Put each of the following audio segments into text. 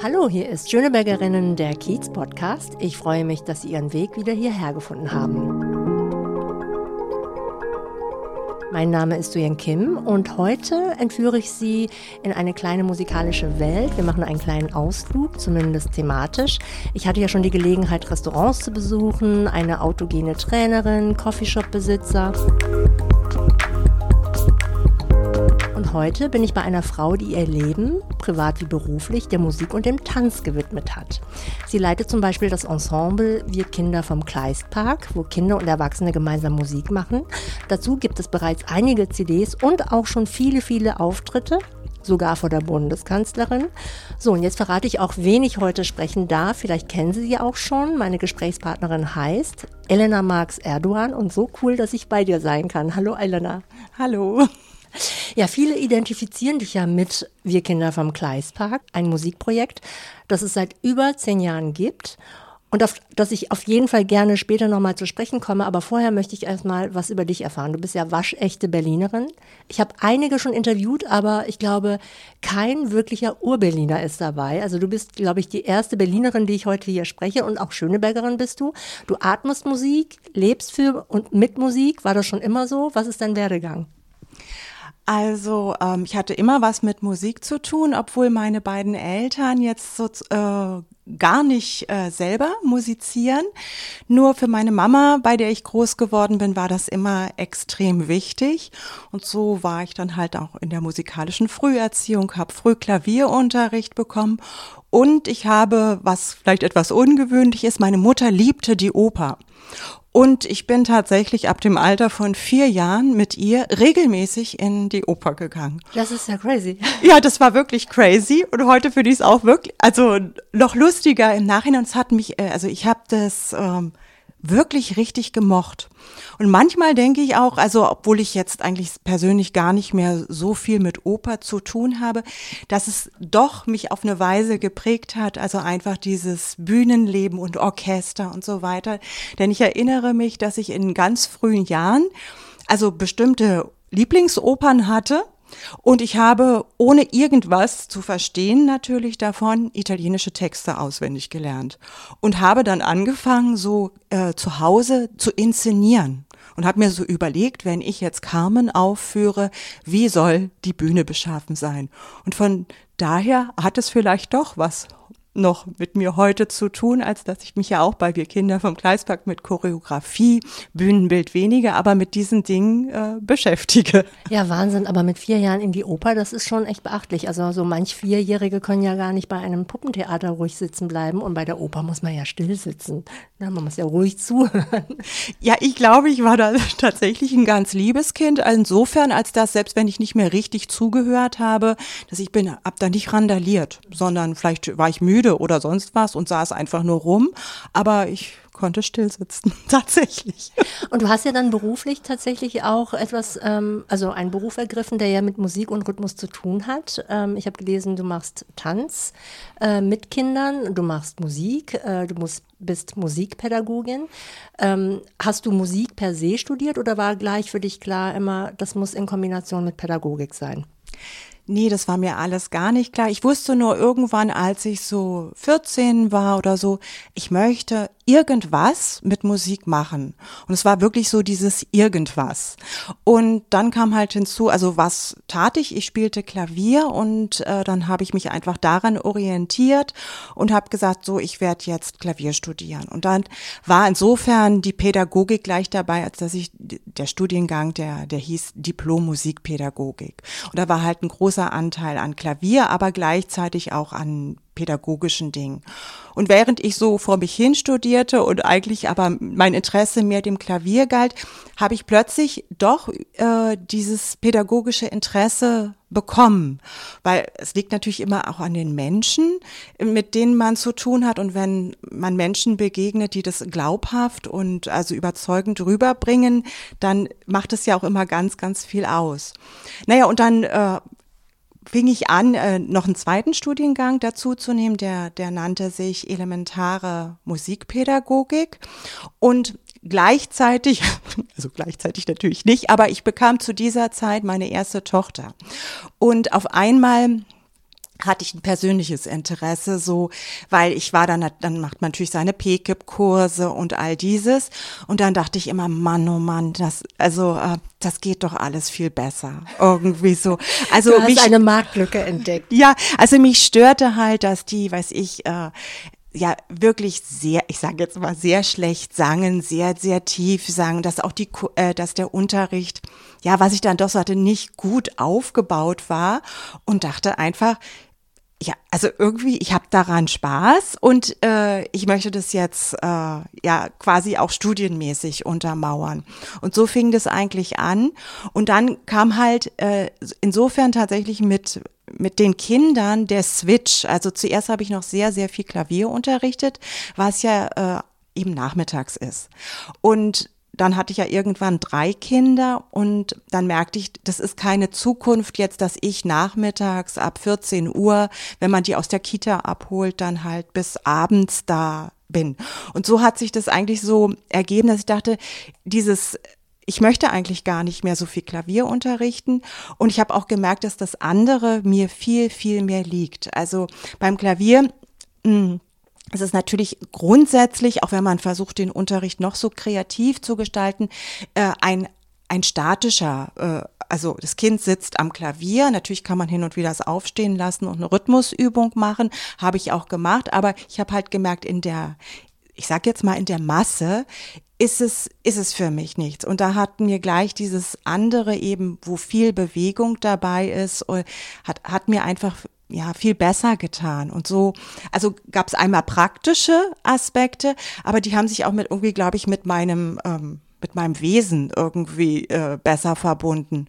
Hallo, hier ist Schönebergerinnen der Kiez Podcast. Ich freue mich, dass Sie Ihren Weg wieder hierher gefunden haben. Mein Name ist Duyen Kim und heute entführe ich Sie in eine kleine musikalische Welt. Wir machen einen kleinen Ausflug, zumindest thematisch. Ich hatte ja schon die Gelegenheit, Restaurants zu besuchen, eine autogene Trainerin, Coffeeshop-Besitzer. Heute bin ich bei einer Frau, die ihr Leben, privat wie beruflich, der Musik und dem Tanz gewidmet hat. Sie leitet zum Beispiel das Ensemble Wir Kinder vom Kleistpark, wo Kinder und Erwachsene gemeinsam Musik machen. Dazu gibt es bereits einige CDs und auch schon viele, viele Auftritte sogar vor der Bundeskanzlerin. So, und jetzt verrate ich auch, wen ich heute sprechen darf. Vielleicht kennen Sie sie auch schon. Meine Gesprächspartnerin heißt Elena Marx Erdogan und so cool, dass ich bei dir sein kann. Hallo Elena. Hallo. Ja, viele identifizieren dich ja mit Wir Kinder vom Kleispark, ein Musikprojekt, das es seit über zehn Jahren gibt und auf das ich auf jeden Fall gerne später nochmal zu sprechen komme. Aber vorher möchte ich erstmal was über dich erfahren. Du bist ja waschechte Berlinerin. Ich habe einige schon interviewt, aber ich glaube, kein wirklicher Urberliner ist dabei. Also du bist, glaube ich, die erste Berlinerin, die ich heute hier spreche und auch Schönebergerin bist du. Du atmest Musik, lebst für und mit Musik. War das schon immer so? Was ist dein Werdegang? Also ähm, ich hatte immer was mit Musik zu tun, obwohl meine beiden Eltern jetzt so äh, gar nicht äh, selber musizieren. Nur für meine Mama, bei der ich groß geworden bin, war das immer extrem wichtig. Und so war ich dann halt auch in der musikalischen Früherziehung, habe früh Klavierunterricht bekommen. Und ich habe, was vielleicht etwas ungewöhnlich ist, meine Mutter liebte die Oper. Und ich bin tatsächlich ab dem Alter von vier Jahren mit ihr regelmäßig in die Oper gegangen. Das ist ja crazy. Ja, das war wirklich crazy. Und heute finde ich es auch wirklich, also noch lustiger im Nachhinein. Es hat mich, äh, also ich habe das ähm, wirklich richtig gemocht. Und manchmal denke ich auch, also obwohl ich jetzt eigentlich persönlich gar nicht mehr so viel mit Oper zu tun habe, dass es doch mich auf eine Weise geprägt hat, also einfach dieses Bühnenleben und Orchester und so weiter. Denn ich erinnere mich, dass ich in ganz frühen Jahren also bestimmte Lieblingsopern hatte, und ich habe, ohne irgendwas zu verstehen natürlich davon, italienische Texte auswendig gelernt. Und habe dann angefangen, so äh, zu Hause zu inszenieren. Und habe mir so überlegt, wenn ich jetzt Carmen aufführe, wie soll die Bühne beschaffen sein? Und von daher hat es vielleicht doch was noch mit mir heute zu tun, als dass ich mich ja auch bei Wir Kinder vom Gleispark mit Choreografie, Bühnenbild weniger, aber mit diesen Dingen äh, beschäftige. Ja, Wahnsinn, aber mit vier Jahren in die Oper, das ist schon echt beachtlich. Also so manch Vierjährige können ja gar nicht bei einem Puppentheater ruhig sitzen bleiben und bei der Oper muss man ja still sitzen. Na, man muss ja ruhig zuhören. Ja, ich glaube, ich war da tatsächlich ein ganz liebes Kind, insofern, als dass selbst wenn ich nicht mehr richtig zugehört habe, dass ich bin, hab da nicht randaliert, sondern vielleicht war ich müde müde oder sonst was und saß einfach nur rum. Aber ich konnte still sitzen, tatsächlich. Und du hast ja dann beruflich tatsächlich auch etwas, ähm, also einen Beruf ergriffen, der ja mit Musik und Rhythmus zu tun hat. Ähm, ich habe gelesen, du machst Tanz äh, mit Kindern, du machst Musik, äh, du musst, bist Musikpädagogin. Ähm, hast du Musik per se studiert oder war gleich für dich klar immer, das muss in Kombination mit Pädagogik sein? Nee, das war mir alles gar nicht klar. Ich wusste nur irgendwann, als ich so 14 war oder so, ich möchte irgendwas mit Musik machen. Und es war wirklich so dieses irgendwas. Und dann kam halt hinzu, also was tat ich? Ich spielte Klavier und äh, dann habe ich mich einfach daran orientiert und habe gesagt, so, ich werde jetzt Klavier studieren. Und dann war insofern die Pädagogik gleich dabei, als dass ich der Studiengang, der, der hieß Diplom Musikpädagogik. Und da war halt ein großer Anteil an Klavier, aber gleichzeitig auch an pädagogischen Dingen. Und während ich so vor mich hin studierte und eigentlich aber mein Interesse mehr dem Klavier galt, habe ich plötzlich doch äh, dieses pädagogische Interesse bekommen, weil es liegt natürlich immer auch an den Menschen, mit denen man zu tun hat und wenn man Menschen begegnet, die das glaubhaft und also überzeugend rüberbringen, dann macht es ja auch immer ganz, ganz viel aus. Naja, und dann äh, fing ich an, äh, noch einen zweiten Studiengang dazu zu nehmen, der, der nannte sich elementare Musikpädagogik. Und gleichzeitig, also gleichzeitig natürlich nicht, aber ich bekam zu dieser Zeit meine erste Tochter. Und auf einmal hatte ich ein persönliches Interesse, so, weil ich war dann, dann macht man natürlich seine PKIP-Kurse und all dieses. Und dann dachte ich immer, Mann, oh Mann, das, also, äh, das geht doch alles viel besser. Irgendwie so. Also, du hast mich, eine Marktlücke entdeckt. Ja, also mich störte halt, dass die, weiß ich, äh, ja wirklich sehr, ich sage jetzt mal sehr schlecht sangen, sehr sehr tief sangen, dass auch die, äh, dass der Unterricht, ja, was ich dann doch so hatte, nicht gut aufgebaut war und dachte einfach, ja, also irgendwie, ich habe daran Spaß und äh, ich möchte das jetzt äh, ja quasi auch studienmäßig untermauern. Und so fing das eigentlich an. Und dann kam halt äh, insofern tatsächlich mit mit den Kindern der Switch. Also zuerst habe ich noch sehr, sehr viel Klavier unterrichtet, was ja äh, eben nachmittags ist. Und dann hatte ich ja irgendwann drei Kinder und dann merkte ich, das ist keine Zukunft jetzt, dass ich nachmittags ab 14 Uhr, wenn man die aus der Kita abholt, dann halt bis abends da bin. Und so hat sich das eigentlich so ergeben, dass ich dachte, dieses ich möchte eigentlich gar nicht mehr so viel Klavier unterrichten. Und ich habe auch gemerkt, dass das andere mir viel, viel mehr liegt. Also beim Klavier, mh, hm, es ist natürlich grundsätzlich, auch wenn man versucht, den Unterricht noch so kreativ zu gestalten, äh, ein, ein statischer, äh, also das Kind sitzt am Klavier, natürlich kann man hin und wieder das aufstehen lassen und eine Rhythmusübung machen, habe ich auch gemacht, aber ich habe halt gemerkt, in der, ich sag jetzt mal in der Masse ist es, ist es für mich nichts. Und da hat mir gleich dieses andere eben, wo viel Bewegung dabei ist, äh, hat, hat mir einfach ja viel besser getan und so also gab es einmal praktische Aspekte aber die haben sich auch mit irgendwie glaube ich mit meinem ähm, mit meinem Wesen irgendwie äh, besser verbunden.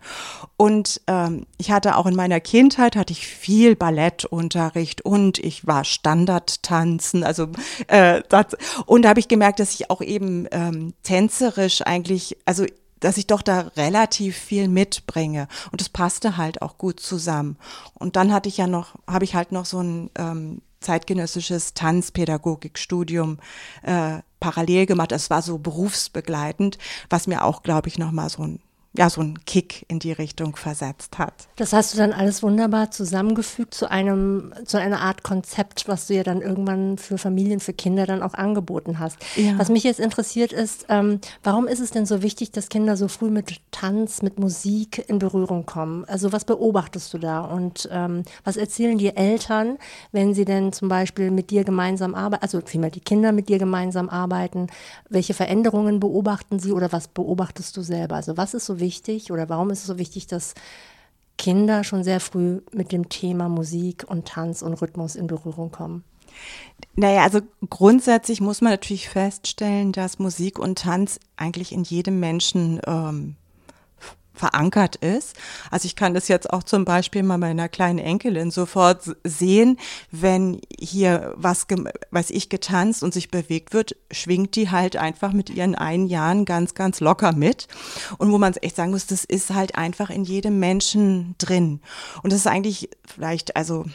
Und ähm, ich hatte auch in meiner Kindheit hatte ich viel Ballettunterricht und ich war Standardtanzen, also äh, das, und da habe ich gemerkt, dass ich auch eben ähm, tänzerisch eigentlich, also dass ich doch da relativ viel mitbringe und es passte halt auch gut zusammen. Und dann hatte ich ja noch, habe ich halt noch so ein ähm, zeitgenössisches Tanzpädagogikstudium äh, parallel gemacht. Es war so berufsbegleitend, was mir auch, glaube ich, nochmal so ein ja, so einen Kick in die Richtung versetzt hat. Das hast du dann alles wunderbar zusammengefügt zu einem, zu einer Art Konzept, was du ja dann irgendwann für Familien, für Kinder dann auch angeboten hast. Ja. Was mich jetzt interessiert ist, ähm, warum ist es denn so wichtig, dass Kinder so früh mit Tanz, mit Musik in Berührung kommen? Also was beobachtest du da und ähm, was erzählen die Eltern, wenn sie denn zum Beispiel mit dir gemeinsam arbeiten, also vielmehr die Kinder mit dir gemeinsam arbeiten? Welche Veränderungen beobachten sie oder was beobachtest du selber? Also was ist so wichtig oder warum ist es so wichtig, dass Kinder schon sehr früh mit dem Thema Musik und Tanz und Rhythmus in Berührung kommen? Naja, also grundsätzlich muss man natürlich feststellen, dass Musik und Tanz eigentlich in jedem Menschen ähm, verankert ist. Also ich kann das jetzt auch zum Beispiel mal meiner kleinen Enkelin sofort sehen, wenn hier was, was ich getanzt und sich bewegt wird, schwingt die halt einfach mit ihren einen Jahren ganz, ganz locker mit. Und wo man echt sagen muss, das ist halt einfach in jedem Menschen drin. Und das ist eigentlich vielleicht, also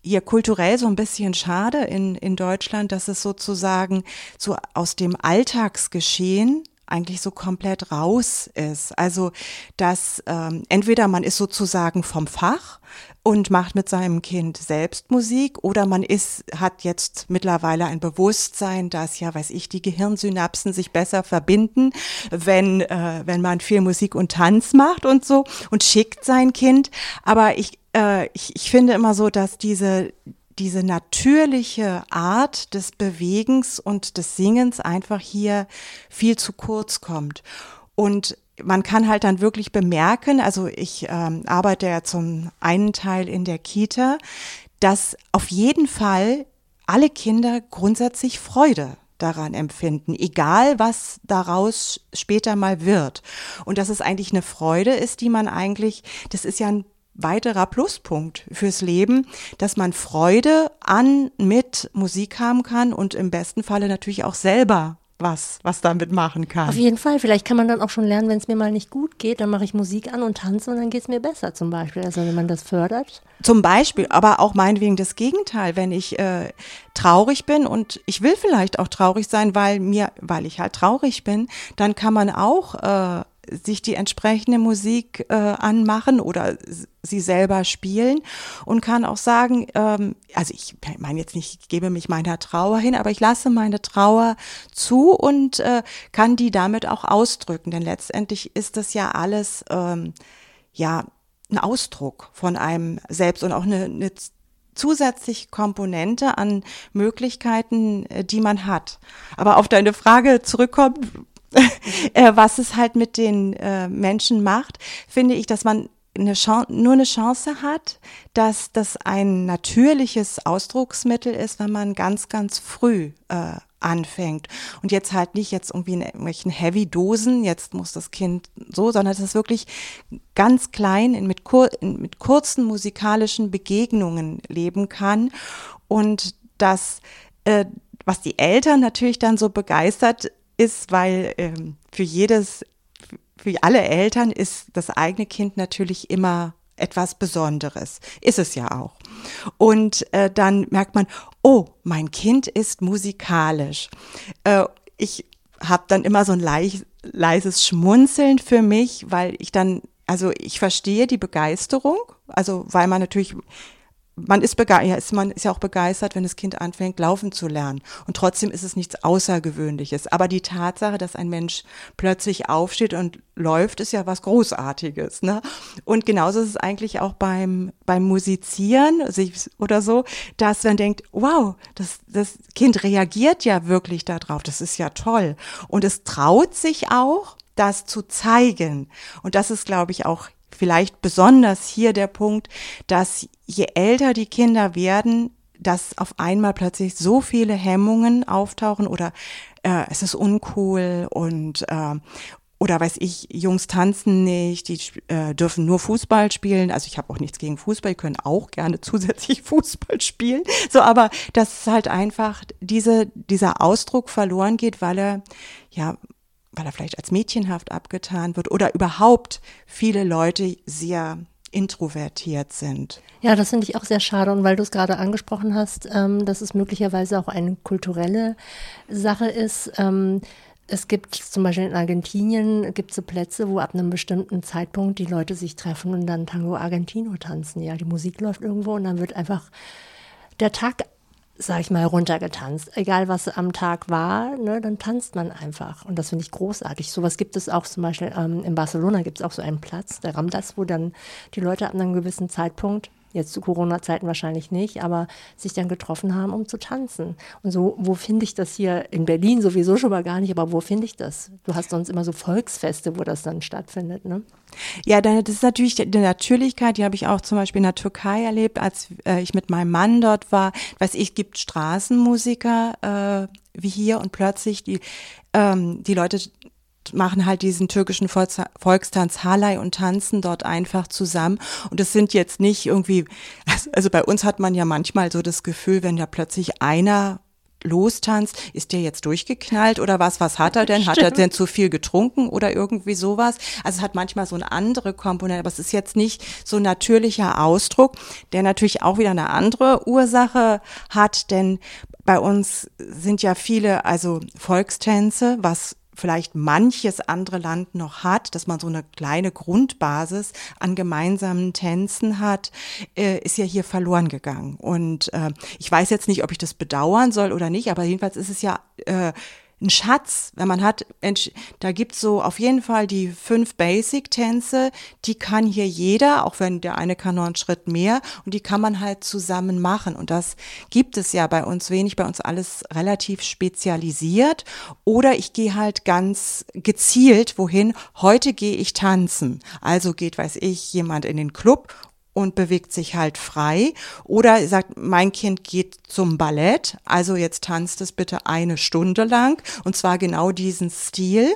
hier kulturell so ein bisschen schade in, in Deutschland, dass es sozusagen so aus dem Alltagsgeschehen eigentlich so komplett raus ist. Also, dass ähm, entweder man ist sozusagen vom Fach und macht mit seinem Kind selbst Musik oder man ist, hat jetzt mittlerweile ein Bewusstsein, dass ja, weiß ich, die Gehirnsynapsen sich besser verbinden, wenn, äh, wenn man viel Musik und Tanz macht und so und schickt sein Kind. Aber ich, äh, ich, ich finde immer so, dass diese, diese natürliche Art des Bewegens und des Singens einfach hier viel zu kurz kommt. Und man kann halt dann wirklich bemerken, also ich ähm, arbeite ja zum einen Teil in der Kita, dass auf jeden Fall alle Kinder grundsätzlich Freude daran empfinden, egal was daraus später mal wird. Und dass es eigentlich eine Freude ist, die man eigentlich, das ist ja ein weiterer Pluspunkt fürs Leben, dass man Freude an mit Musik haben kann und im besten Falle natürlich auch selber was, was damit machen kann. Auf jeden Fall. Vielleicht kann man dann auch schon lernen, wenn es mir mal nicht gut geht, dann mache ich Musik an und tanze und dann geht es mir besser zum Beispiel. Also wenn man das fördert. Zum Beispiel, aber auch meinetwegen das Gegenteil, wenn ich äh, traurig bin und ich will vielleicht auch traurig sein, weil mir, weil ich halt traurig bin, dann kann man auch äh, sich die entsprechende Musik äh, anmachen oder sie selber spielen und kann auch sagen, ähm, also ich meine jetzt nicht, ich gebe mich meiner Trauer hin, aber ich lasse meine Trauer zu und äh, kann die damit auch ausdrücken, denn letztendlich ist das ja alles ähm, ja ein Ausdruck von einem selbst und auch eine, eine zusätzliche Komponente an Möglichkeiten, äh, die man hat. Aber auf deine Frage zurückkommt, was es halt mit den äh, Menschen macht, finde ich, dass man eine nur eine Chance hat, dass das ein natürliches Ausdrucksmittel ist, wenn man ganz, ganz früh äh, anfängt. Und jetzt halt nicht jetzt irgendwie in irgendwelchen Heavy-Dosen, jetzt muss das Kind so, sondern es ist wirklich ganz klein in, mit, kur in, mit kurzen musikalischen Begegnungen leben kann. Und das, äh, was die Eltern natürlich dann so begeistert, ist, weil ähm, für jedes, für alle Eltern ist das eigene Kind natürlich immer etwas Besonderes. Ist es ja auch. Und äh, dann merkt man, oh, mein Kind ist musikalisch. Äh, ich habe dann immer so ein leis, leises Schmunzeln für mich, weil ich dann, also ich verstehe die Begeisterung, also weil man natürlich man ist, ja, ist, man ist ja auch begeistert, wenn das Kind anfängt, laufen zu lernen. Und trotzdem ist es nichts Außergewöhnliches. Aber die Tatsache, dass ein Mensch plötzlich aufsteht und läuft, ist ja was Großartiges. Ne? Und genauso ist es eigentlich auch beim, beim Musizieren oder so, dass man denkt, wow, das, das Kind reagiert ja wirklich darauf. Das ist ja toll. Und es traut sich auch, das zu zeigen. Und das ist, glaube ich, auch vielleicht besonders hier der Punkt, dass je älter die Kinder werden, dass auf einmal plötzlich so viele Hemmungen auftauchen oder äh, es ist uncool und äh, oder weiß ich, Jungs tanzen nicht, die äh, dürfen nur Fußball spielen. Also ich habe auch nichts gegen Fußball, die können auch gerne zusätzlich Fußball spielen. So, aber dass halt einfach diese, dieser Ausdruck verloren geht, weil er ja weil er vielleicht als mädchenhaft abgetan wird oder überhaupt viele Leute sehr introvertiert sind. Ja, das finde ich auch sehr schade. Und weil du es gerade angesprochen hast, ähm, dass es möglicherweise auch eine kulturelle Sache ist. Ähm, es gibt zum Beispiel in Argentinien gibt es so Plätze, wo ab einem bestimmten Zeitpunkt die Leute sich treffen und dann Tango Argentino tanzen. Ja, die Musik läuft irgendwo und dann wird einfach der Tag sag ich mal, runtergetanzt. Egal, was am Tag war, ne, dann tanzt man einfach. Und das finde ich großartig. Sowas gibt es auch zum Beispiel ähm, in Barcelona gibt es auch so einen Platz, der Ramblas, wo dann die Leute ab einem gewissen Zeitpunkt jetzt zu Corona-Zeiten wahrscheinlich nicht, aber sich dann getroffen haben, um zu tanzen. Und so, wo finde ich das hier in Berlin sowieso schon mal gar nicht, aber wo finde ich das? Du hast sonst immer so Volksfeste, wo das dann stattfindet, ne? Ja, das ist natürlich die Natürlichkeit, die habe ich auch zum Beispiel in der Türkei erlebt, als äh, ich mit meinem Mann dort war. Weiß ich, gibt Straßenmusiker äh, wie hier und plötzlich die ähm, die Leute machen halt diesen türkischen Volkstanz Halay und tanzen dort einfach zusammen. Und es sind jetzt nicht irgendwie, also bei uns hat man ja manchmal so das Gefühl, wenn da plötzlich einer lostanzt, ist der jetzt durchgeknallt oder was? Was hat er denn? Stimmt. Hat er denn zu viel getrunken oder irgendwie sowas? Also es hat manchmal so eine andere Komponente, aber es ist jetzt nicht so ein natürlicher Ausdruck, der natürlich auch wieder eine andere Ursache hat, denn bei uns sind ja viele, also Volkstänze, was vielleicht manches andere Land noch hat, dass man so eine kleine Grundbasis an gemeinsamen Tänzen hat, äh, ist ja hier verloren gegangen. Und äh, ich weiß jetzt nicht, ob ich das bedauern soll oder nicht, aber jedenfalls ist es ja äh, ein Schatz, wenn man hat, da gibt's so auf jeden Fall die fünf Basic-Tänze, die kann hier jeder, auch wenn der eine kann noch einen Schritt mehr, und die kann man halt zusammen machen. Und das gibt es ja bei uns wenig, bei uns alles relativ spezialisiert. Oder ich gehe halt ganz gezielt, wohin, heute gehe ich tanzen. Also geht, weiß ich, jemand in den Club und bewegt sich halt frei. Oder sagt, mein Kind geht zum Ballett, also jetzt tanzt es bitte eine Stunde lang und zwar genau diesen Stil.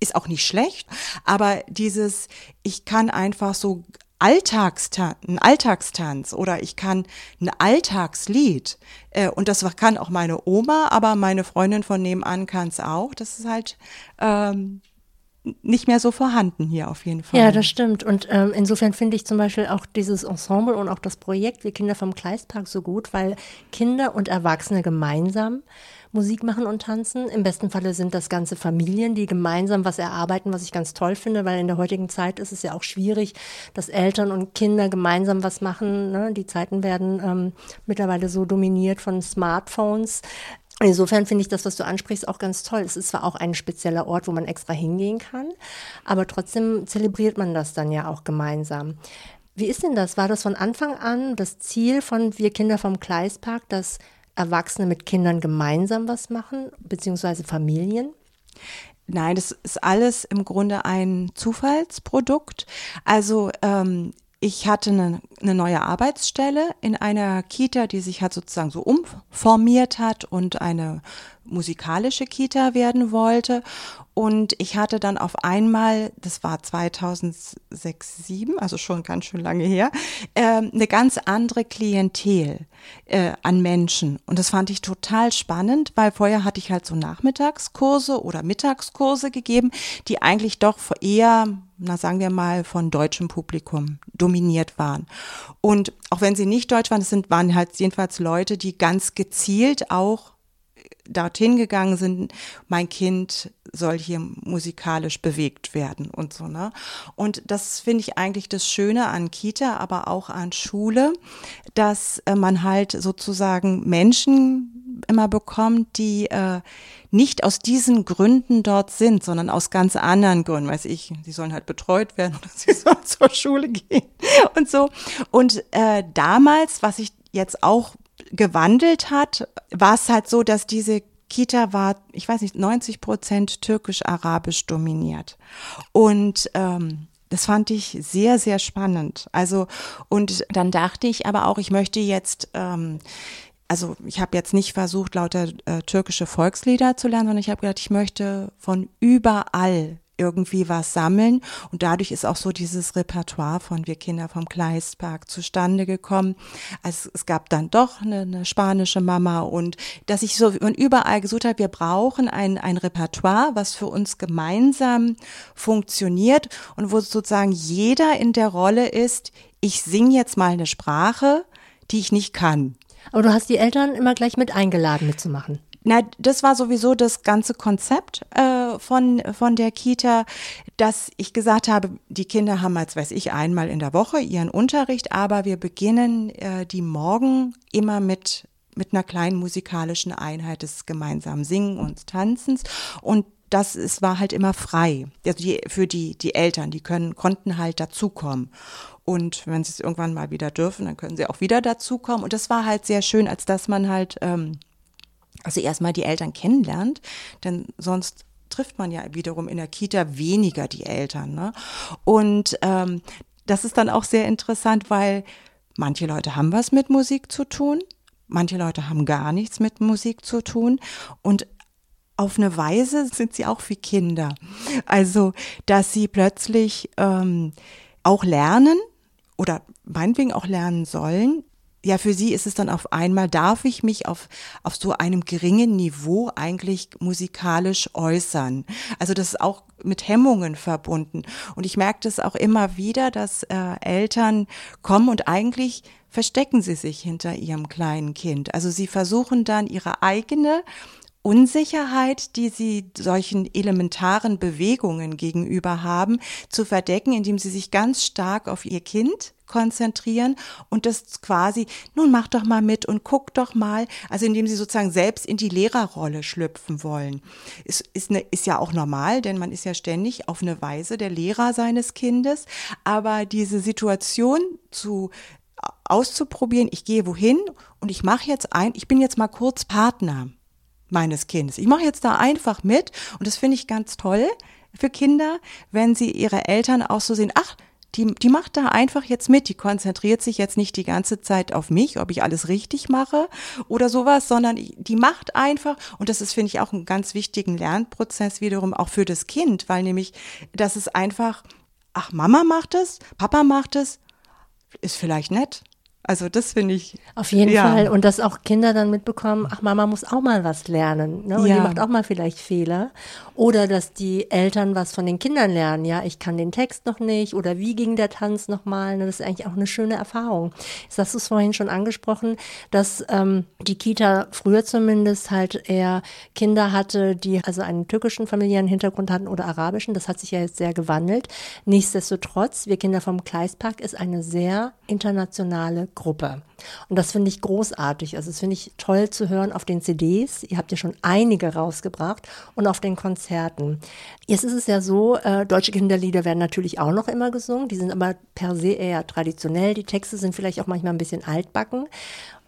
Ist auch nicht schlecht, aber dieses, ich kann einfach so Alltagstanz, ein Alltagstanz oder ich kann ein Alltagslied äh, und das kann auch meine Oma, aber meine Freundin von nebenan kann es auch. Das ist halt ähm, nicht mehr so vorhanden hier auf jeden Fall. Ja, das stimmt. Und ähm, insofern finde ich zum Beispiel auch dieses Ensemble und auch das Projekt Wir Kinder vom Kleistpark so gut, weil Kinder und Erwachsene gemeinsam Musik machen und tanzen. Im besten Falle sind das ganze Familien, die gemeinsam was erarbeiten, was ich ganz toll finde, weil in der heutigen Zeit ist es ja auch schwierig, dass Eltern und Kinder gemeinsam was machen. Ne? Die Zeiten werden ähm, mittlerweile so dominiert von Smartphones. Insofern finde ich das, was du ansprichst, auch ganz toll. Es ist zwar auch ein spezieller Ort, wo man extra hingehen kann, aber trotzdem zelebriert man das dann ja auch gemeinsam. Wie ist denn das? War das von Anfang an das Ziel von Wir Kinder vom Kleispark, dass Erwachsene mit Kindern gemeinsam was machen, beziehungsweise Familien? Nein, das ist alles im Grunde ein Zufallsprodukt. Also ähm, ich hatte eine, eine, neue Arbeitsstelle in einer Kita, die sich halt sozusagen so umformiert hat und eine musikalische Kita werden wollte. Und ich hatte dann auf einmal, das war 2006, 2007, also schon ganz schön lange her, äh, eine ganz andere Klientel äh, an Menschen. Und das fand ich total spannend, weil vorher hatte ich halt so Nachmittagskurse oder Mittagskurse gegeben, die eigentlich doch eher, na sagen wir mal, von deutschem Publikum dominiert waren. Und auch wenn sie nicht deutsch waren, es sind, waren halt jedenfalls Leute, die ganz gezielt auch dorthin gegangen sind, mein Kind soll hier musikalisch bewegt werden und so, ne? Und das finde ich eigentlich das Schöne an Kita, aber auch an Schule, dass äh, man halt sozusagen Menschen immer bekommt, die äh, nicht aus diesen Gründen dort sind, sondern aus ganz anderen Gründen. Weiß ich, sie sollen halt betreut werden oder sie sollen zur Schule gehen und so. Und äh, damals, was ich jetzt auch gewandelt hat, war es halt so, dass diese Kita war, ich weiß nicht, 90 Prozent türkisch-arabisch dominiert. Und ähm, das fand ich sehr, sehr spannend. Also, und dann dachte ich aber auch, ich möchte jetzt, ähm, also ich habe jetzt nicht versucht, lauter äh, türkische Volkslieder zu lernen, sondern ich habe gedacht, ich möchte von überall irgendwie was sammeln. Und dadurch ist auch so dieses Repertoire von Wir Kinder vom Kleistpark zustande gekommen. Also es gab dann doch eine, eine spanische Mama und dass ich so von überall gesucht habe, wir brauchen ein, ein Repertoire, was für uns gemeinsam funktioniert und wo sozusagen jeder in der Rolle ist, ich singe jetzt mal eine Sprache, die ich nicht kann. Aber du hast die Eltern immer gleich mit eingeladen mitzumachen. Na, das war sowieso das ganze Konzept äh, von, von der Kita, dass ich gesagt habe, die Kinder haben als weiß ich einmal in der Woche ihren Unterricht, aber wir beginnen äh, die Morgen immer mit mit einer kleinen musikalischen Einheit des gemeinsamen Singen und Tanzens und das ist, war halt immer frei. Also die, für die, die Eltern, die können, konnten halt dazukommen. Und wenn sie es irgendwann mal wieder dürfen, dann können sie auch wieder dazukommen. Und das war halt sehr schön, als dass man halt ähm, also erstmal die Eltern kennenlernt, denn sonst trifft man ja wiederum in der Kita weniger die Eltern. Ne? Und ähm, das ist dann auch sehr interessant, weil manche Leute haben was mit Musik zu tun, manche Leute haben gar nichts mit Musik zu tun und auf eine Weise sind sie auch wie Kinder. Also, dass sie plötzlich ähm, auch lernen oder meinetwegen auch lernen sollen, ja, für sie ist es dann auf einmal, darf ich mich auf, auf so einem geringen Niveau eigentlich musikalisch äußern. Also das ist auch mit Hemmungen verbunden. Und ich merke das auch immer wieder, dass äh, Eltern kommen und eigentlich verstecken sie sich hinter ihrem kleinen Kind. Also sie versuchen dann ihre eigene Unsicherheit, die sie solchen elementaren Bewegungen gegenüber haben, zu verdecken, indem sie sich ganz stark auf ihr Kind konzentrieren und das quasi, nun mach doch mal mit und guck doch mal, also indem sie sozusagen selbst in die Lehrerrolle schlüpfen wollen. Ist, ist, ne, ist ja auch normal, denn man ist ja ständig auf eine Weise der Lehrer seines Kindes, aber diese Situation zu auszuprobieren, ich gehe wohin und ich mache jetzt ein, ich bin jetzt mal kurz Partner meines Kindes. Ich mache jetzt da einfach mit und das finde ich ganz toll für Kinder, wenn sie ihre Eltern auch so sehen, ach, die, die macht da einfach jetzt mit, die konzentriert sich jetzt nicht die ganze Zeit auf mich, ob ich alles richtig mache oder sowas, sondern die macht einfach, und das ist, finde ich, auch einen ganz wichtigen Lernprozess wiederum auch für das Kind, weil nämlich, das ist einfach, ach, Mama macht es, Papa macht es, ist vielleicht nett, Also das finde ich. Auf jeden ja. Fall. Und dass auch Kinder dann mitbekommen, ach, Mama muss auch mal was lernen. Ne? Und ja. die macht auch mal vielleicht Fehler. Oder dass die Eltern was von den Kindern lernen. Ja, ich kann den Text noch nicht. Oder wie ging der Tanz nochmal? Ne? Das ist eigentlich auch eine schöne Erfahrung. Jetzt hast du es vorhin schon angesprochen, dass ähm, die Kita früher zumindest halt eher Kinder hatte, die also einen türkischen familiären Hintergrund hatten oder arabischen. Das hat sich ja jetzt sehr gewandelt. Nichtsdestotrotz, wir Kinder vom Kleispark ist eine sehr internationale Gruppe. Und das finde ich großartig. Also das finde ich toll zu hören auf den CDs. Ihr habt ja schon einige rausgebracht und auf den Konzerten. Jetzt ist es ja so, äh, deutsche Kinderlieder werden natürlich auch noch immer gesungen. Die sind aber per se eher traditionell. Die Texte sind vielleicht auch manchmal ein bisschen altbacken.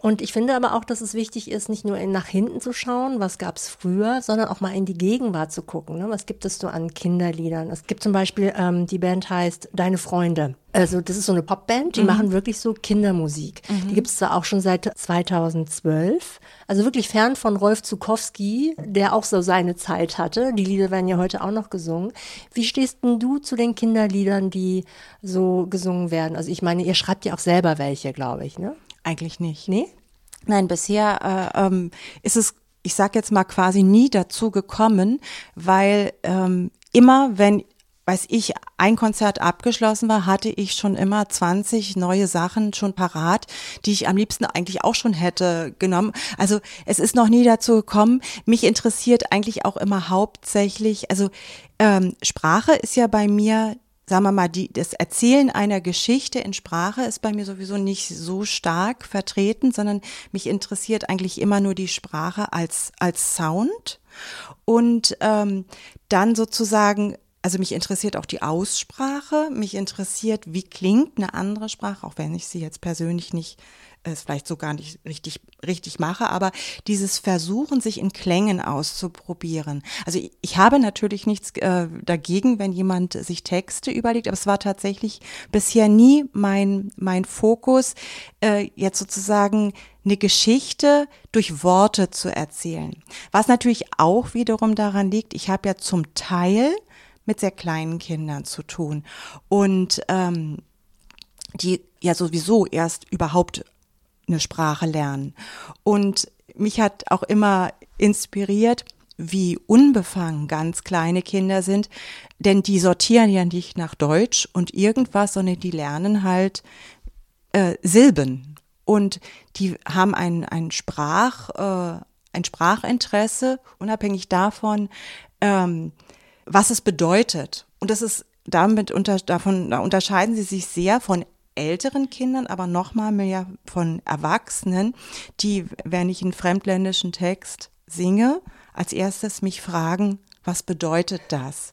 Und ich finde aber auch, dass es wichtig ist, nicht nur nach hinten zu schauen, was gab es früher, sondern auch mal in die Gegenwart zu gucken. Ne? Was gibt es so an Kinderliedern? Es gibt zum Beispiel, ähm, die Band heißt Deine Freunde. Also das ist so eine Popband, die mhm. machen wirklich so Kindermusik. Mhm. Die gibt es zwar auch schon seit 2012, also wirklich fern von Rolf Zukowski, der auch so seine Zeit hatte. Die Lieder werden ja heute auch noch gesungen. Wie stehst denn du zu den Kinderliedern, die so gesungen werden? Also ich meine, ihr schreibt ja auch selber welche, glaube ich, ne? Eigentlich nicht. Nee? Nein, bisher äh, ähm, ist es, ich sag jetzt mal quasi nie dazu gekommen, weil ähm, immer, wenn weiß ich, ein Konzert abgeschlossen war, hatte ich schon immer 20 neue Sachen schon parat, die ich am liebsten eigentlich auch schon hätte genommen. Also es ist noch nie dazu gekommen. Mich interessiert eigentlich auch immer hauptsächlich, also ähm, Sprache ist ja bei mir sagen wir mal, die, das Erzählen einer Geschichte in Sprache ist bei mir sowieso nicht so stark vertreten, sondern mich interessiert eigentlich immer nur die Sprache als, als Sound. Und ähm, dann sozusagen also mich interessiert auch die Aussprache, mich interessiert, wie klingt eine andere Sprache, auch wenn ich sie jetzt persönlich nicht es vielleicht so gar nicht richtig, richtig mache, aber dieses Versuchen, sich in Klängen auszuprobieren. Also ich, ich habe natürlich nichts äh, dagegen, wenn jemand sich Texte überlegt, aber es war tatsächlich bisher nie mein, mein Fokus, äh, jetzt sozusagen eine Geschichte durch Worte zu erzählen. Was natürlich auch wiederum daran liegt, ich habe ja zum Teil mit sehr kleinen Kindern zu tun und ähm, die ja sowieso erst überhaupt eine Sprache lernen. Und mich hat auch immer inspiriert, wie unbefangen ganz kleine Kinder sind, denn die sortieren ja nicht nach Deutsch und irgendwas, sondern die lernen halt äh, Silben und die haben ein, ein Sprach, äh, ein Sprachinteresse, unabhängig davon, ähm, was es bedeutet. Und das ist damit unter, davon, da unterscheiden sie sich sehr von älteren Kindern, aber noch mal mehr von Erwachsenen, die, wenn ich einen fremdländischen Text singe, als erstes mich fragen, was bedeutet das?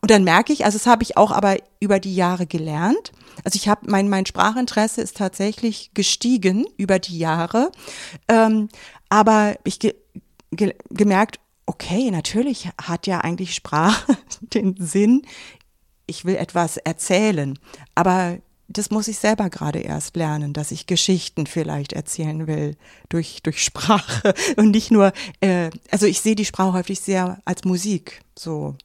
Und dann merke ich, also das habe ich auch aber über die Jahre gelernt. Also ich habe mein mein Sprachinteresse ist tatsächlich gestiegen über die Jahre, ähm, aber ich ge, ge, gemerkt, okay, natürlich hat ja eigentlich Sprache den Sinn, ich will etwas erzählen, aber das muss ich selber gerade erst lernen, dass ich Geschichten vielleicht erzählen will durch, durch Sprache und nicht nur, äh, also ich sehe die Sprache häufig sehr als Musik, so.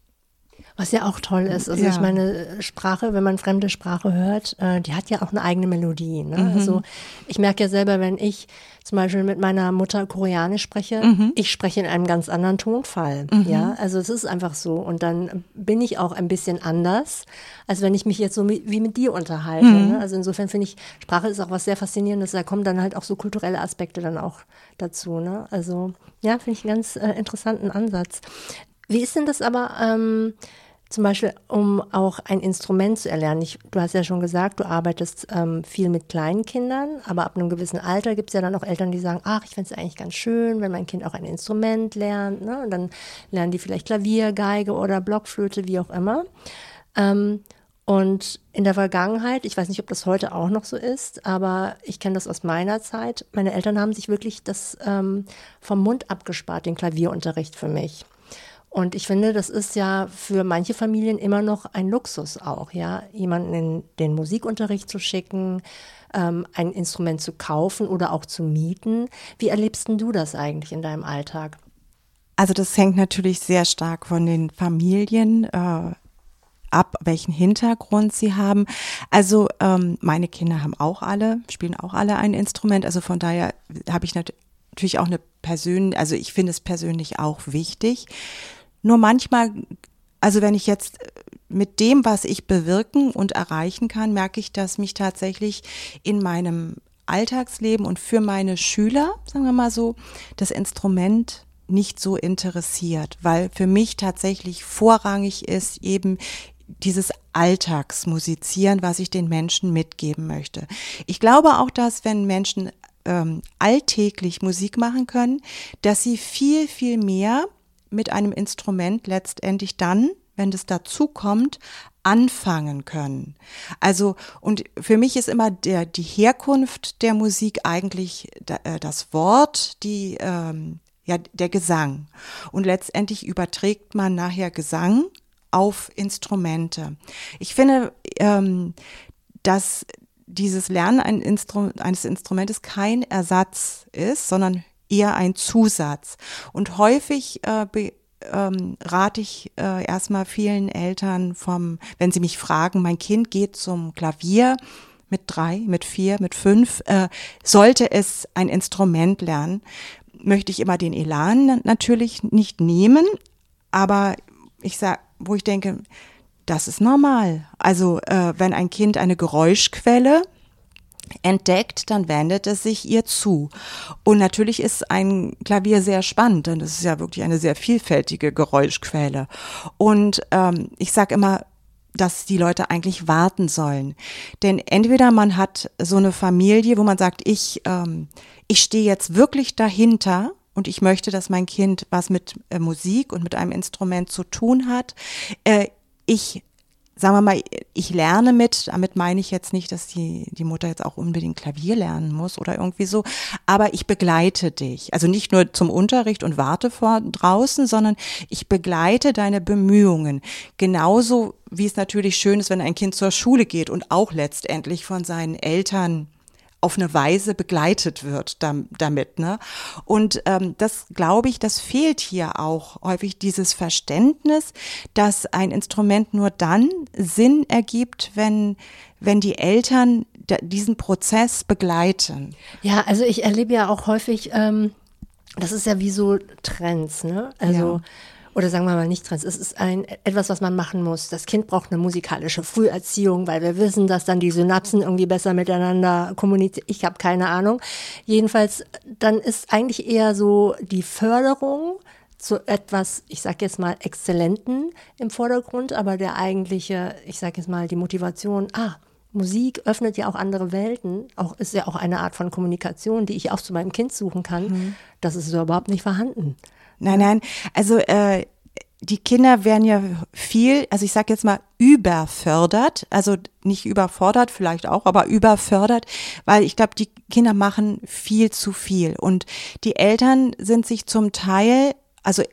Was ja auch toll ist. Also ja. ich meine, Sprache, wenn man fremde Sprache hört, äh, die hat ja auch eine eigene Melodie. Ne? Mhm. Also ich merke ja selber, wenn ich zum Beispiel mit meiner Mutter Koreanisch spreche, mhm. ich spreche in einem ganz anderen Tonfall. Mhm. Ja, also es ist einfach so. Und dann bin ich auch ein bisschen anders, als wenn ich mich jetzt so wie mit dir unterhalte. Mhm. Ne? Also insofern finde ich, Sprache ist auch was sehr Faszinierendes. Da kommen dann halt auch so kulturelle Aspekte dann auch dazu. Ne? Also ja, finde ich einen ganz äh, interessanten Ansatz. Wie ist denn das aber? Ähm, zum Beispiel, um auch ein Instrument zu erlernen. Ich, du hast ja schon gesagt, du arbeitest ähm, viel mit kleinen Kindern, aber ab einem gewissen Alter gibt es ja dann auch Eltern, die sagen, ach, ich finde es eigentlich ganz schön, wenn mein Kind auch ein Instrument lernt. Ne? Und dann lernen die vielleicht Klavier, Geige oder Blockflöte, wie auch immer. Ähm, und in der Vergangenheit, ich weiß nicht, ob das heute auch noch so ist, aber ich kenne das aus meiner Zeit. Meine Eltern haben sich wirklich das ähm, vom Mund abgespart, den Klavierunterricht für mich. Und ich finde, das ist ja für manche Familien immer noch ein Luxus auch, ja, jemanden in den Musikunterricht zu schicken, ähm, ein Instrument zu kaufen oder auch zu mieten. Wie erlebst du das eigentlich in deinem Alltag? Also das hängt natürlich sehr stark von den Familien äh, ab, welchen Hintergrund sie haben. Also ähm, meine Kinder haben auch alle, spielen auch alle ein Instrument. Also von daher habe ich natürlich auch eine persönliche, also ich finde es persönlich auch wichtig. Nur manchmal, also wenn ich jetzt mit dem, was ich bewirken und erreichen kann, merke ich, dass mich tatsächlich in meinem Alltagsleben und für meine Schüler, sagen wir mal so, das Instrument nicht so interessiert, weil für mich tatsächlich vorrangig ist eben dieses Alltagsmusizieren, was ich den Menschen mitgeben möchte. Ich glaube auch, dass wenn Menschen ähm, alltäglich Musik machen können, dass sie viel, viel mehr mit einem Instrument letztendlich dann, wenn das dazu kommt, anfangen können. Also, und für mich ist immer der, die Herkunft der Musik eigentlich äh, das Wort, die, ähm, ja, der Gesang. Und letztendlich überträgt man nachher Gesang auf Instrumente. Ich finde, ähm, dass dieses Lernen eines Instrumentes kein Ersatz ist, sondern eher ein Zusatz. Und häufig äh, ähm, rate ich äh, erstmal vielen Eltern vom, wenn sie mich fragen, mein Kind geht zum Klavier mit drei, mit vier, mit fünf, äh, sollte es ein Instrument lernen, möchte ich immer den Elan natürlich nicht nehmen, aber ich sag, wo ich denke, das ist normal. Also äh, wenn ein Kind eine Geräuschquelle entdeckt, dann wendet es sich ihr zu. Und natürlich ist ein Klavier sehr spannend, denn es ist ja wirklich eine sehr vielfältige Geräuschquelle. Und ähm, ich sage immer, dass die Leute eigentlich warten sollen. Denn entweder man hat so eine Familie, wo man sagt, ich, ähm, ich stehe jetzt wirklich dahinter und ich möchte, dass mein Kind was mit äh, Musik und mit einem Instrument zu tun hat. Äh, ich sagen wir mal, ich lerne mit, damit meine ich jetzt nicht, dass die, die Mutter jetzt auch unbedingt Klavier lernen muss oder irgendwie so, aber ich begleite dich. Also nicht nur zum Unterricht und warte vor draußen, sondern ich begleite deine Bemühungen. Genauso wie es natürlich schön ist, wenn ein Kind zur Schule geht und auch letztendlich von seinen Eltern auf eine Weise begleitet wird damit. Ne? Und ähm, das glaube ich, das fehlt hier auch häufig dieses Verständnis, dass ein Instrument nur dann Sinn ergibt, wenn, wenn die Eltern diesen Prozess begleiten. Ja, also ich erlebe ja auch häufig, ähm, das ist ja wie so Trends, ne? Also ja oder sagen wir mal nicht trans. Es ist ein, etwas, was man machen muss. Das Kind braucht eine musikalische Früherziehung, weil wir wissen, dass dann die Synapsen irgendwie besser miteinander kommunizieren. Ich habe keine Ahnung. Jedenfalls, dann ist eigentlich eher so die Förderung zu etwas, ich sage jetzt mal, Exzellenten im Vordergrund, aber der eigentliche, ich sage jetzt mal, die Motivation, ah, Musik öffnet ja auch andere Welten, auch ist ja auch eine Art von Kommunikation, die ich auch zu meinem Kind suchen kann. Mhm. Das ist so überhaupt nicht vorhanden. Nein, nein. Also äh, die Kinder werden ja viel, also ich sage jetzt mal überfördert, also nicht überfordert vielleicht auch, aber überfördert, weil ich glaube, die Kinder machen viel zu viel und die Eltern sind sich zum Teil, also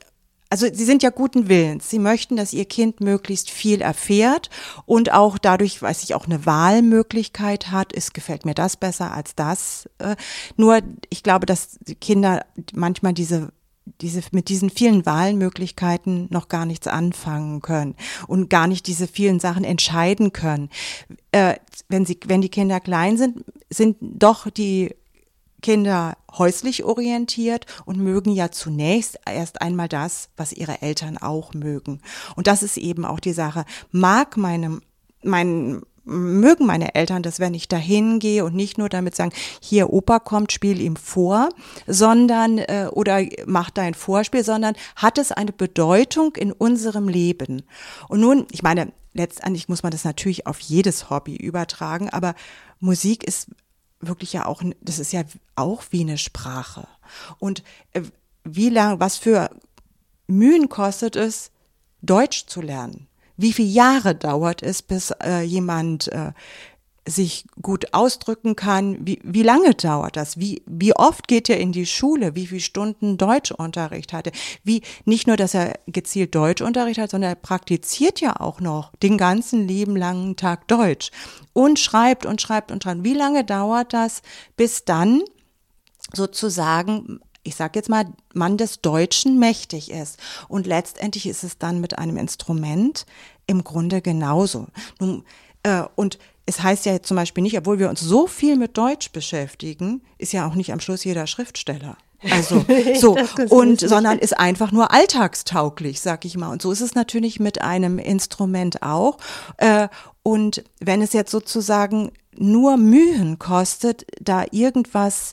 also sie sind ja guten Willens. Sie möchten, dass ihr Kind möglichst viel erfährt und auch dadurch, weiß ich, auch eine Wahlmöglichkeit hat. Es gefällt mir das besser als das. Äh, nur ich glaube, dass die Kinder manchmal diese diese, mit diesen vielen Wahlmöglichkeiten noch gar nichts anfangen können und gar nicht diese vielen Sachen entscheiden können. Äh, wenn sie, wenn die Kinder klein sind, sind doch die Kinder häuslich orientiert und mögen ja zunächst erst einmal das, was ihre Eltern auch mögen. Und das ist eben auch die Sache. Mag meinem, mein, mögen meine Eltern das, wenn ich dahin gehe und nicht nur damit sagen, hier Opa kommt, spiel ihm vor, sondern äh, oder mach dein Vorspiel, sondern hat es eine Bedeutung in unserem Leben. Und nun, ich meine, letztendlich muss man das natürlich auf jedes Hobby übertragen, aber Musik ist wirklich ja auch, das ist ja auch wie eine Sprache. Und äh, wie lang, was für Mühen kostet es, Deutsch zu lernen? Wie viele Jahre dauert es, bis äh, jemand äh, sich gut ausdrücken kann? Wie, wie lange dauert das? Wie, wie oft geht er in die Schule? Wie viele Stunden Deutschunterricht hatte? Wie, nicht nur, dass er gezielt Deutschunterricht hat, sondern er praktiziert ja auch noch den ganzen lieben langen Tag Deutsch und schreibt und schreibt und schreibt. Wie lange dauert das, bis dann sozusagen ich sage jetzt mal, man des Deutschen mächtig ist. Und letztendlich ist es dann mit einem Instrument im Grunde genauso. Nun, äh, und es heißt ja zum Beispiel nicht, obwohl wir uns so viel mit Deutsch beschäftigen, ist ja auch nicht am Schluss jeder Schriftsteller. Also so und sondern ist einfach nur alltagstauglich, sag ich mal. Und so ist es natürlich mit einem Instrument auch. Äh, und wenn es jetzt sozusagen nur Mühen kostet, da irgendwas,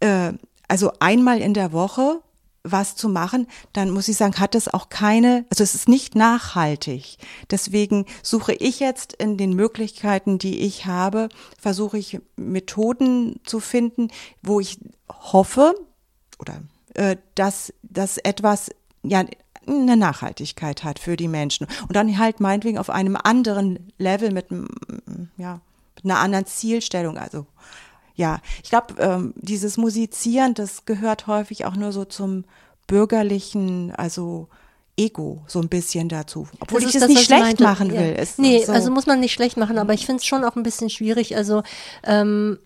äh, also einmal in der Woche was zu machen, dann muss ich sagen, hat es auch keine, also es ist nicht nachhaltig. Deswegen suche ich jetzt in den Möglichkeiten, die ich habe, versuche ich Methoden zu finden, wo ich hoffe oder äh, dass das etwas ja eine Nachhaltigkeit hat für die Menschen und dann halt meinetwegen auf einem anderen Level mit ja mit einer anderen Zielstellung, also ja, ich glaube, ähm, dieses Musizieren, das gehört häufig auch nur so zum bürgerlichen, also Ego so ein bisschen dazu. Obwohl das ich es nicht schlecht machen will. Ja. Ist nee, so. also muss man nicht schlecht machen, aber ich finde es schon auch ein bisschen schwierig. Also ähm,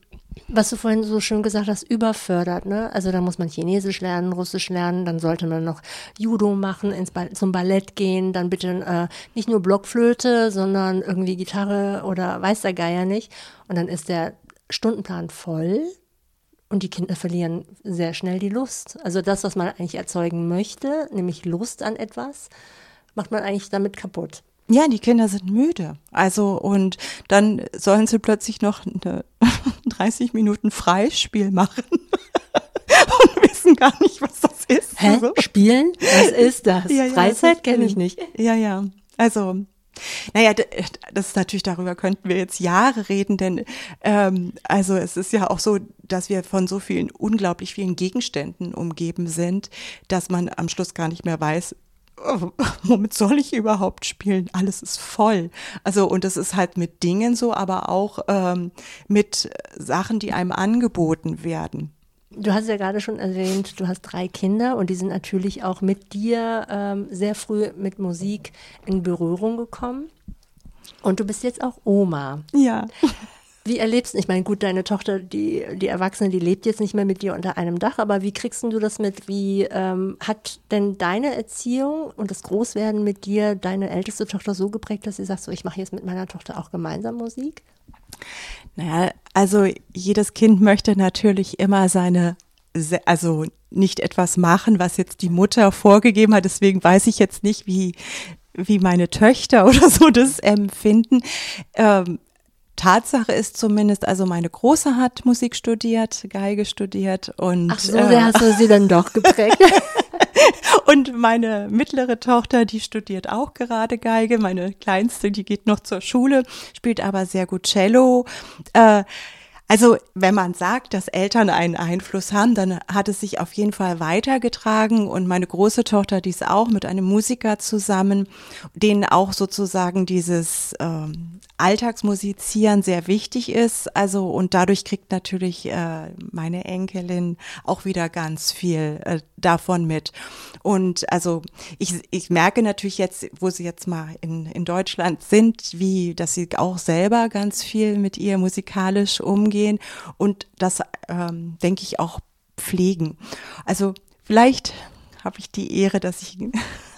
was du vorhin so schön gesagt hast, überfördert, ne? Also da muss man Chinesisch lernen, Russisch lernen, dann sollte man noch Judo machen, ins ba zum Ballett gehen, dann bitte äh, nicht nur Blockflöte, sondern irgendwie Gitarre oder weiß der Geier nicht. Und dann ist der Stundenplan voll und die Kinder verlieren sehr schnell die Lust. Also das, was man eigentlich erzeugen möchte, nämlich Lust an etwas, macht man eigentlich damit kaputt. Ja, die Kinder sind müde. Also und dann sollen sie plötzlich noch 30 Minuten Freispiel machen und wissen gar nicht, was das ist. Hä? Also. Spielen? Was ist das? Ja, ja, Freizeit kenne ich nicht. Ja, ja. Also naja, das ist natürlich, darüber könnten wir jetzt Jahre reden, denn ähm, also es ist ja auch so, dass wir von so vielen, unglaublich vielen Gegenständen umgeben sind, dass man am Schluss gar nicht mehr weiß, oh, womit soll ich überhaupt spielen? Alles ist voll. Also, und das ist halt mit Dingen so, aber auch ähm, mit Sachen, die einem angeboten werden. Du hast ja gerade schon erwähnt, du hast drei Kinder und die sind natürlich auch mit dir ähm, sehr früh mit Musik in Berührung gekommen. Und du bist jetzt auch Oma. Ja. Wie erlebst du, ich meine, gut, deine Tochter, die, die Erwachsene, die lebt jetzt nicht mehr mit dir unter einem Dach, aber wie kriegst du das mit? Wie ähm, hat denn deine Erziehung und das Großwerden mit dir deine älteste Tochter so geprägt, dass sie sagt, so, ich mache jetzt mit meiner Tochter auch gemeinsam Musik? Naja, also jedes Kind möchte natürlich immer seine, also nicht etwas machen, was jetzt die Mutter vorgegeben hat. Deswegen weiß ich jetzt nicht, wie, wie meine Töchter oder so das empfinden. Ähm, Tatsache ist zumindest, also meine Große hat Musik studiert, Geige studiert und. Ach so, äh, hast du sie dann doch geprägt. und meine mittlere Tochter, die studiert auch gerade Geige. Meine kleinste, die geht noch zur Schule, spielt aber sehr gut Cello. Äh, also wenn man sagt, dass Eltern einen Einfluss haben, dann hat es sich auf jeden Fall weitergetragen und meine große Tochter, die ist auch mit einem Musiker zusammen, denen auch sozusagen dieses ähm, Alltagsmusizieren sehr wichtig ist. Also und dadurch kriegt natürlich äh, meine Enkelin auch wieder ganz viel äh, davon mit. Und also ich, ich merke natürlich jetzt, wo sie jetzt mal in, in Deutschland sind, wie, dass sie auch selber ganz viel mit ihr musikalisch umgehen und das, ähm, denke ich, auch pflegen. Also vielleicht habe ich die Ehre, dass ich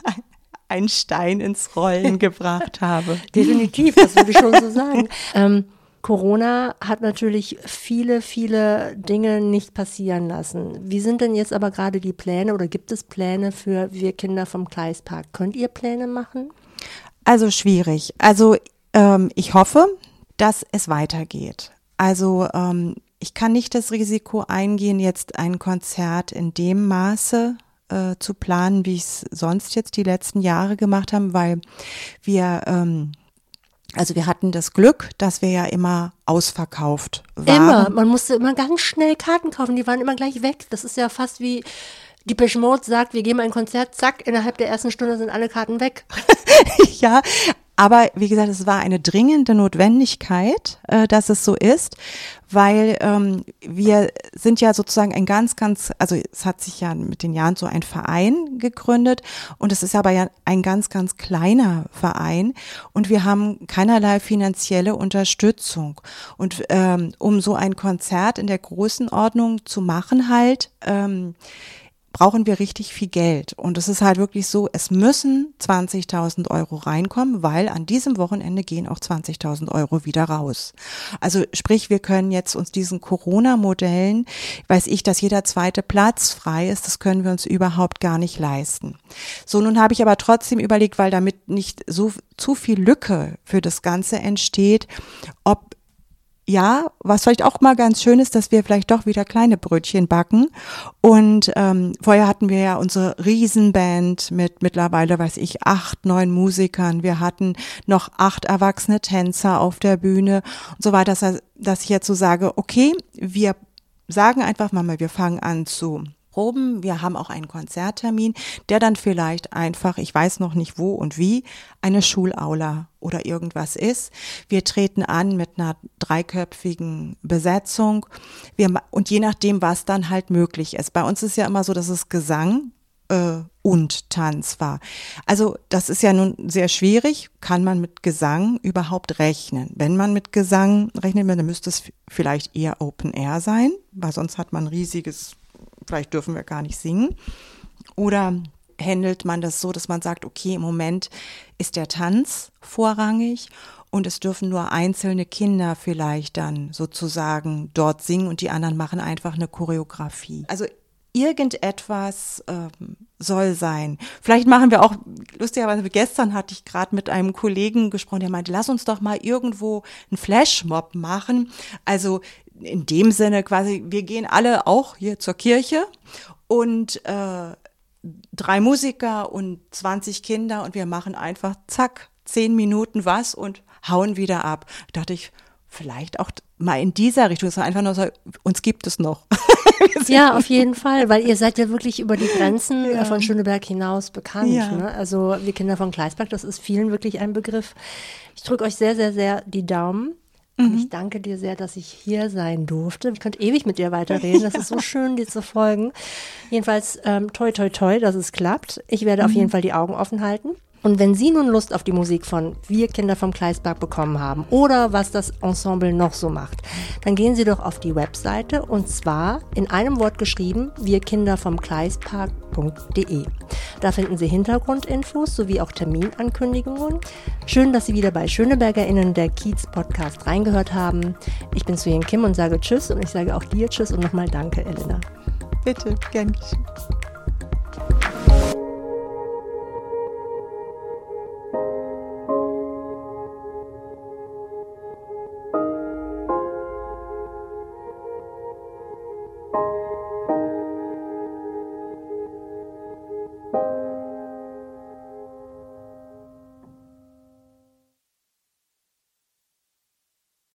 einen Stein ins Rollen gebracht habe. Definitiv, das würde ich schon so sagen. Ähm, Corona hat natürlich viele, viele Dinge nicht passieren lassen. Wie sind denn jetzt aber gerade die Pläne oder gibt es Pläne für wir Kinder vom Kleispark? Könnt ihr Pläne machen? Also schwierig. Also ähm, ich hoffe, dass es weitergeht. Also ähm, ich kann nicht das Risiko eingehen, jetzt ein Konzert in dem Maße äh, zu planen, wie ich es sonst jetzt die letzten Jahre gemacht haben, weil wir ähm, also wir hatten das Glück, dass wir ja immer ausverkauft waren. Immer. Man musste immer ganz schnell Karten kaufen. Die waren immer gleich weg. Das ist ja fast wie die Mode sagt, wir geben ein Konzert, zack, innerhalb der ersten Stunde sind alle Karten weg. ja, aber wie gesagt, es war eine dringende Notwendigkeit, äh, dass es so ist, weil ähm, wir sind ja sozusagen ein ganz, ganz, also es hat sich ja mit den Jahren so ein Verein gegründet und es ist aber ja ein ganz, ganz kleiner Verein und wir haben keinerlei finanzielle Unterstützung. Und ähm, um so ein Konzert in der Größenordnung zu machen halt, ähm, brauchen wir richtig viel Geld. Und es ist halt wirklich so, es müssen 20.000 Euro reinkommen, weil an diesem Wochenende gehen auch 20.000 Euro wieder raus. Also sprich, wir können jetzt uns diesen Corona-Modellen, weiß ich, dass jeder zweite Platz frei ist, das können wir uns überhaupt gar nicht leisten. So, nun habe ich aber trotzdem überlegt, weil damit nicht so zu viel Lücke für das Ganze entsteht, ob ja, was vielleicht auch mal ganz schön ist, dass wir vielleicht doch wieder kleine Brötchen backen. Und ähm, vorher hatten wir ja unsere Riesenband mit mittlerweile, weiß ich, acht, neun Musikern. Wir hatten noch acht erwachsene Tänzer auf der Bühne und so weiter, dass, dass ich jetzt so sage, okay, wir sagen einfach mal, wir fangen an zu proben. Wir haben auch einen Konzerttermin, der dann vielleicht einfach, ich weiß noch nicht wo und wie, eine Schulaula oder irgendwas ist. Wir treten an mit einer dreiköpfigen Besetzung. Wir, und je nachdem, was dann halt möglich ist. Bei uns ist ja immer so, dass es Gesang äh, und Tanz war. Also das ist ja nun sehr schwierig. Kann man mit Gesang überhaupt rechnen? Wenn man mit Gesang rechnet, dann müsste es vielleicht eher Open Air sein, weil sonst hat man riesiges vielleicht dürfen wir gar nicht singen. Oder handelt man das so, dass man sagt, okay, im Moment ist der Tanz vorrangig und es dürfen nur einzelne Kinder vielleicht dann sozusagen dort singen und die anderen machen einfach eine Choreografie. Also irgendetwas ähm, soll sein. Vielleicht machen wir auch, lustigerweise gestern hatte ich gerade mit einem Kollegen gesprochen, der meinte, lass uns doch mal irgendwo einen Flashmob machen. Also in dem Sinne quasi, wir gehen alle auch hier zur Kirche und äh, drei Musiker und 20 Kinder und wir machen einfach zack, zehn Minuten was und hauen wieder ab. Da dachte ich, vielleicht auch mal in dieser Richtung, dass einfach nur so, uns gibt es noch. ja, auf jeden Fall, weil ihr seid ja wirklich über die Grenzen ja. von Schöneberg hinaus bekannt. Ja. Ne? Also wir Kinder von Gleisberg, das ist vielen wirklich ein Begriff. Ich drücke euch sehr, sehr, sehr die Daumen. Und ich mhm. danke dir sehr, dass ich hier sein durfte. Ich könnte ewig mit dir weiterreden. Das ist so schön, dir zu folgen. Jedenfalls, ähm, toi, toi, toi, dass es klappt. Ich werde mhm. auf jeden Fall die Augen offen halten. Und wenn Sie nun Lust auf die Musik von Wir Kinder vom Kleisberg bekommen haben oder was das Ensemble noch so macht, dann gehen Sie doch auf die Webseite und zwar in einem Wort geschrieben wirkindervomkleispark.de. Da finden Sie Hintergrundinfos sowie auch Terminankündigungen. Schön, dass Sie wieder bei SchönebergerInnen der Kiez Podcast reingehört haben. Ich bin Suyen Kim und sage Tschüss und ich sage auch dir Tschüss und nochmal Danke, Elena. Bitte, gern geschehen.